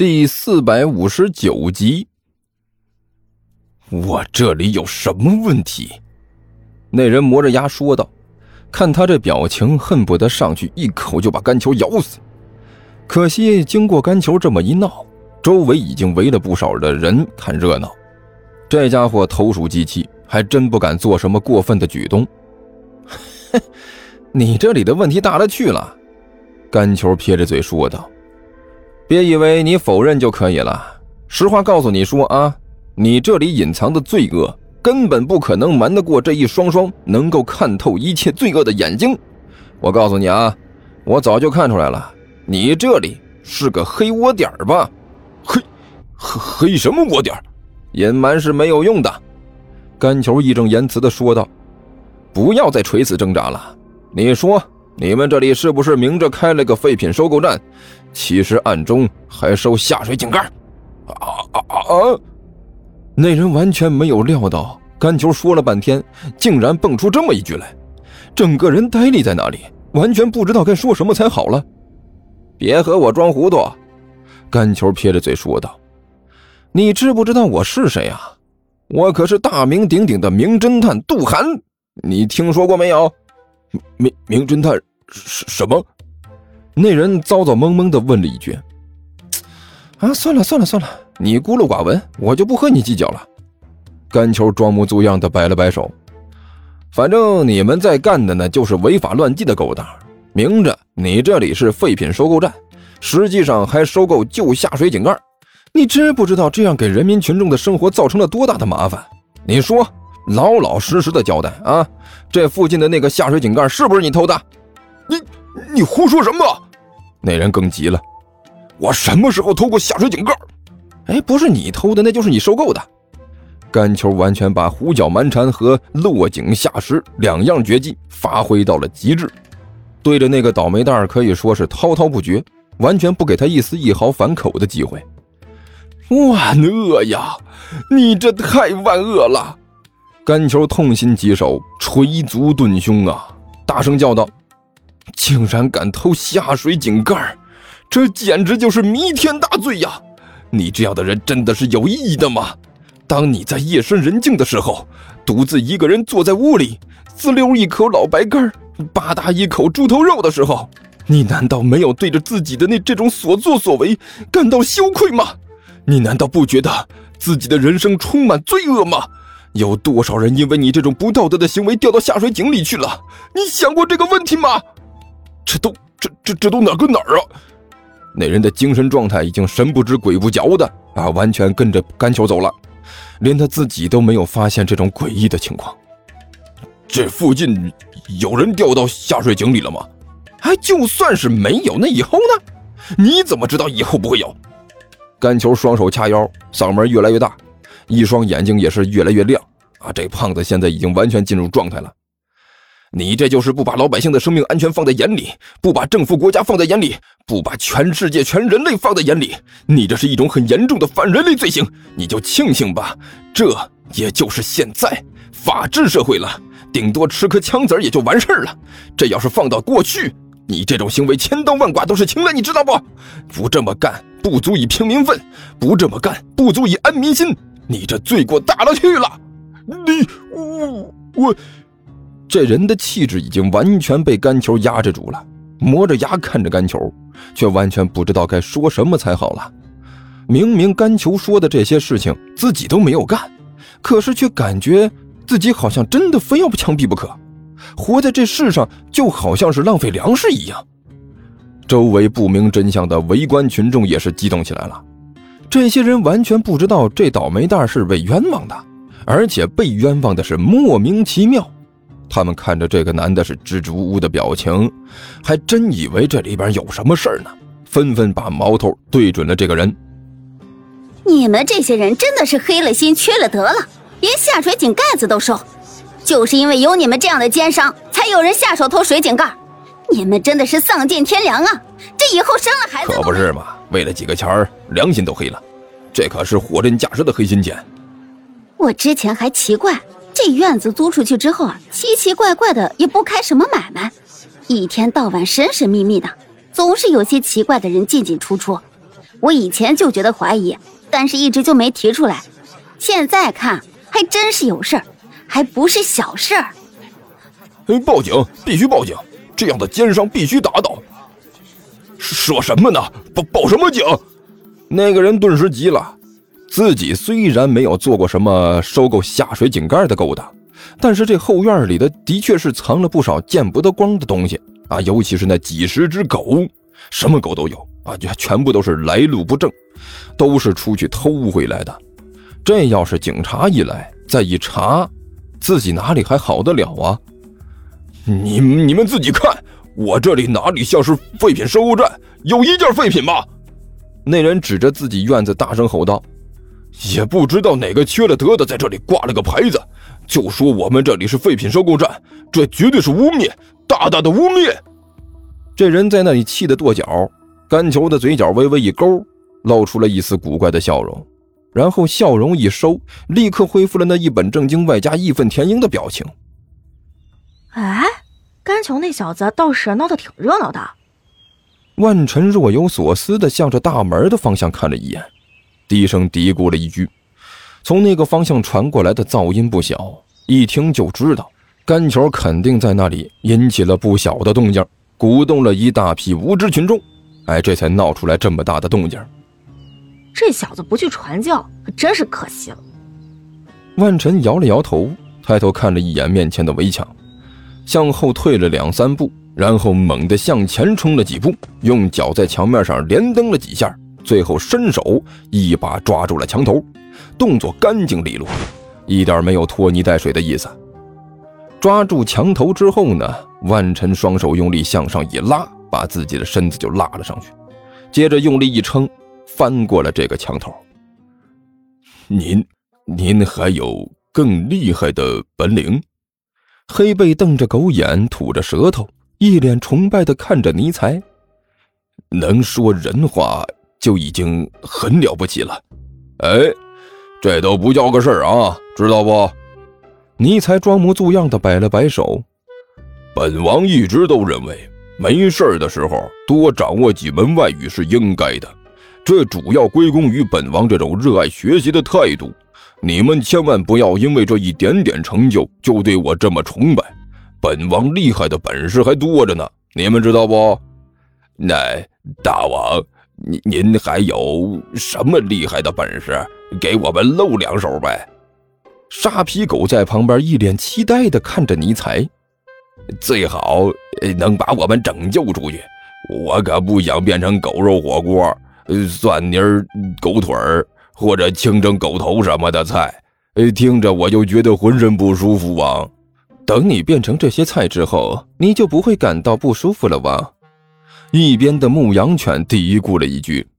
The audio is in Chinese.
第四百五十九集。我这里有什么问题？那人磨着牙说道。看他这表情，恨不得上去一口就把甘球咬死。可惜，经过甘球这么一闹，周围已经围了不少的人看热闹。这家伙投鼠忌器，还真不敢做什么过分的举动。你这里的问题大了去了，甘球撇着嘴说道：“别以为你否认就可以了。实话告诉你说啊，你这里隐藏的罪恶根本不可能瞒得过这一双双能够看透一切罪恶的眼睛。我告诉你啊，我早就看出来了，你这里是个黑窝点吧？黑黑什么窝点？隐瞒是没有用的。”甘球义正言辞地说道：“不要再垂死挣扎了。”你说，你们这里是不是明着开了个废品收购站，其实暗中还收下水井盖？啊啊啊！那人完全没有料到，甘球说了半天，竟然蹦出这么一句来，整个人呆立在那里，完全不知道该说什么才好了。别和我装糊涂，甘球撇着嘴说道：“你知不知道我是谁啊？我可是大名鼎鼎的名侦探杜涵，你听说过没有？”名名侦探什什么？那人糟糟蒙蒙的问了一句：“啊，算了算了算了，你孤陋寡闻，我就不和你计较了。”甘球装模作样的摆了摆手：“反正你们在干的呢，就是违法乱纪的勾当。明着你这里是废品收购站，实际上还收购旧下水井盖。你知不知道这样给人民群众的生活造成了多大的麻烦？你说？”老老实实的交代啊！这附近的那个下水井盖是不是你偷的？你胡说什么？那人更急了，我什么时候偷过下水井盖？哎，不是你偷的，那就是你收购的。甘球完全把胡搅蛮缠和落井下石两样绝技发挥到了极致，对着那个倒霉蛋可以说是滔滔不绝，完全不给他一丝一毫反口的机会。万恶呀！你这太万恶了！甘球痛心疾首，捶足顿胸啊，大声叫道：“竟然敢偷下水井盖，这简直就是弥天大罪呀！你这样的人真的是有意义的吗？当你在夜深人静的时候，独自一个人坐在屋里，滋溜一口老白干，吧嗒一口猪头肉的时候，你难道没有对着自己的那这种所作所为感到羞愧吗？你难道不觉得自己的人生充满罪恶吗？”有多少人因为你这种不道德的行为掉到下水井里去了？你想过这个问题吗？这都这这这都哪跟哪儿啊？那人的精神状态已经神不知鬼不觉的啊，完全跟着甘球走了，连他自己都没有发现这种诡异的情况。这附近有人掉到下水井里了吗？哎，就算是没有，那以后呢？你怎么知道以后不会有？甘球双手掐腰，嗓门越来越大。一双眼睛也是越来越亮啊！这胖子现在已经完全进入状态了。你这就是不把老百姓的生命安全放在眼里，不把政府国家放在眼里，不把全世界全人类放在眼里。你这是一种很严重的反人类罪行。你就庆幸吧，这也就是现在法治社会了，顶多吃颗枪子儿也就完事儿了。这要是放到过去，你这种行为千刀万剐都是轻的，你知道不？不这么干不足以平民愤，不这么干不足以安民心。你这罪过大了去了！你我我，这人的气质已经完全被甘球压制住了，磨着牙看着甘球，却完全不知道该说什么才好了。明明甘球说的这些事情自己都没有干，可是却感觉自己好像真的非要枪毙不可，活在这世上就好像是浪费粮食一样。周围不明真相的围观群众也是激动起来了。这些人完全不知道这倒霉蛋是被冤枉的，而且被冤枉的是莫名其妙。他们看着这个男的是支支吾吾的表情，还真以为这里边有什么事儿呢，纷纷把矛头对准了这个人。你们这些人真的是黑了心、缺了德了，连下水井盖子都收，就是因为有你们这样的奸商，才有人下手偷水井盖。你们真的是丧尽天良啊！这以后生了孩子可不是嘛？为了几个钱儿，良心都黑了，这可是货真价实的黑心钱。我之前还奇怪，这院子租出去之后啊，奇奇怪怪的，也不开什么买卖，一天到晚神神秘秘的，总是有些奇怪的人进进出出。我以前就觉得怀疑，但是一直就没提出来。现在看，还真是有事儿，还不是小事儿。报警！必须报警！这样的奸商必须打倒！说什么呢？报报什么警？那个人顿时急了。自己虽然没有做过什么收购下水井盖的勾当，但是这后院里的的确是藏了不少见不得光的东西啊！尤其是那几十只狗，什么狗都有啊，就全部都是来路不正，都是出去偷回来的。这要是警察一来，再一查，自己哪里还好得了啊？你你们自己看，我这里哪里像是废品收购站？有一件废品吗？那人指着自己院子大声吼道：“也不知道哪个缺了德的在这里挂了个牌子，就说我们这里是废品收购站，这绝对是污蔑，大大的污蔑！”这人在那里气得跺脚，甘球的嘴角微微一勾，露出了一丝古怪的笑容，然后笑容一收，立刻恢复了那一本正经外加义愤填膺的表情。哎，甘球那小子倒是闹得挺热闹的。万晨若有所思地向着大门的方向看了一眼，低声嘀咕了一句：“从那个方向传过来的噪音不小，一听就知道干球肯定在那里引起了不小的动静，鼓动了一大批无知群众，哎，这才闹出来这么大的动静。这小子不去传教，可真是可惜了。”万晨摇了摇头，抬头看了一眼面前的围墙。向后退了两三步，然后猛地向前冲了几步，用脚在墙面上连蹬了几下，最后伸手一把抓住了墙头，动作干净利落，一点没有拖泥带水的意思。抓住墙头之后呢，万晨双手用力向上一拉，把自己的身子就拉了上去，接着用力一撑，翻过了这个墙头。您，您还有更厉害的本领？黑背瞪着狗眼，吐着舌头，一脸崇拜的看着尼才。能说人话就已经很了不起了。哎，这都不叫个事儿啊，知道不？尼才装模作样的摆了摆手。本王一直都认为，没事儿的时候多掌握几门外语是应该的，这主要归功于本王这种热爱学习的态度。你们千万不要因为这一点点成就就对我这么崇拜，本王厉害的本事还多着呢，你们知道不？那大王，您您还有什么厉害的本事？给我们露两手呗！沙皮狗在旁边一脸期待地看着尼才，最好能把我们拯救出去，我可不想变成狗肉火锅、蒜泥狗腿。或者清蒸狗头什么的菜，听着我就觉得浑身不舒服啊。等你变成这些菜之后，你就不会感到不舒服了吧？一边的牧羊犬嘀咕了一句。